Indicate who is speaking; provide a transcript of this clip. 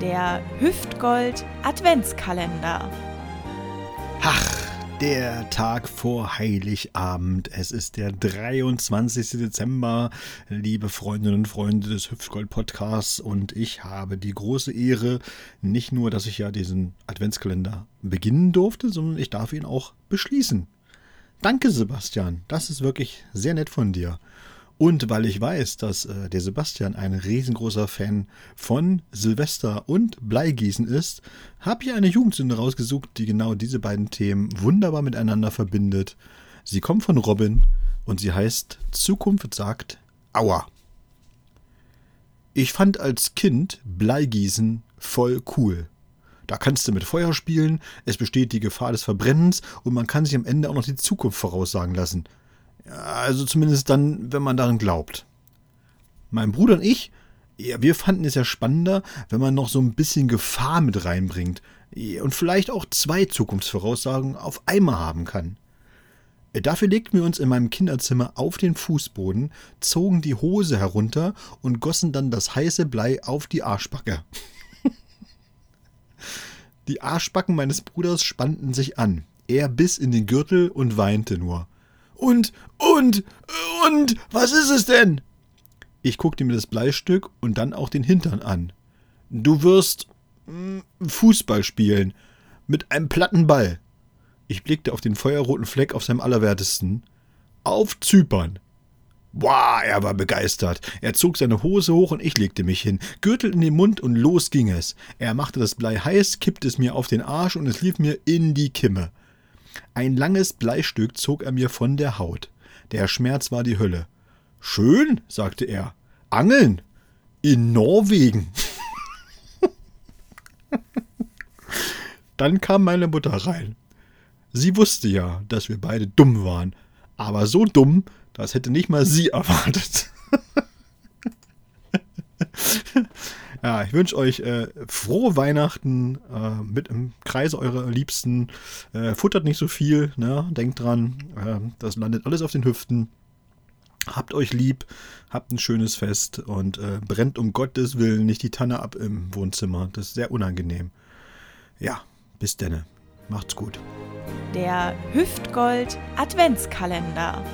Speaker 1: Der Hüftgold Adventskalender.
Speaker 2: Ach, der Tag vor Heiligabend. Es ist der 23. Dezember, liebe Freundinnen und Freunde des Hüftgold Podcasts. Und ich habe die große Ehre, nicht nur, dass ich ja diesen Adventskalender beginnen durfte, sondern ich darf ihn auch beschließen. Danke, Sebastian. Das ist wirklich sehr nett von dir. Und weil ich weiß, dass äh, der Sebastian ein riesengroßer Fan von Silvester und Bleigießen ist, habe ich eine Jugendsünde rausgesucht, die genau diese beiden Themen wunderbar miteinander verbindet. Sie kommt von Robin und sie heißt Zukunft sagt Aua. Ich fand als Kind Bleigießen voll cool. Da kannst du mit Feuer spielen, es besteht die Gefahr des Verbrennens und man kann sich am Ende auch noch die Zukunft voraussagen lassen. Also zumindest dann, wenn man daran glaubt. Mein Bruder und ich, ja, wir fanden es ja spannender, wenn man noch so ein bisschen Gefahr mit reinbringt und vielleicht auch zwei Zukunftsvoraussagen auf einmal haben kann. Dafür legten wir uns in meinem Kinderzimmer auf den Fußboden, zogen die Hose herunter und gossen dann das heiße Blei auf die Arschbacke. die Arschbacken meines Bruders spannten sich an. Er biss in den Gürtel und weinte nur. Und, und, und, was ist es denn? Ich guckte mir das Bleistück und dann auch den Hintern an. Du wirst mh, hm, Fußball spielen. Mit einem platten Ball. Ich blickte auf den feuerroten Fleck auf seinem Allerwertesten. Auf Zypern. Wow, er war begeistert. Er zog seine Hose hoch und ich legte mich hin, Gürtel in den Mund und los ging es. Er machte das Blei heiß, kippte es mir auf den Arsch und es lief mir in die Kimme. Ein langes Bleistück zog er mir von der Haut. Der Schmerz war die Hölle. Schön, sagte er. Angeln. In Norwegen. Dann kam meine Mutter rein. Sie wusste ja, dass wir beide dumm waren, aber so dumm, das hätte nicht mal sie erwartet. Ja, ich wünsche euch äh, frohe Weihnachten äh, mit im Kreise eurer Liebsten. Äh, futtert nicht so viel, ne? denkt dran, äh, das landet alles auf den Hüften. Habt euch lieb, habt ein schönes Fest und äh, brennt um Gottes Willen nicht die Tanne ab im Wohnzimmer. Das ist sehr unangenehm. Ja, bis denne. Macht's gut.
Speaker 1: Der Hüftgold Adventskalender.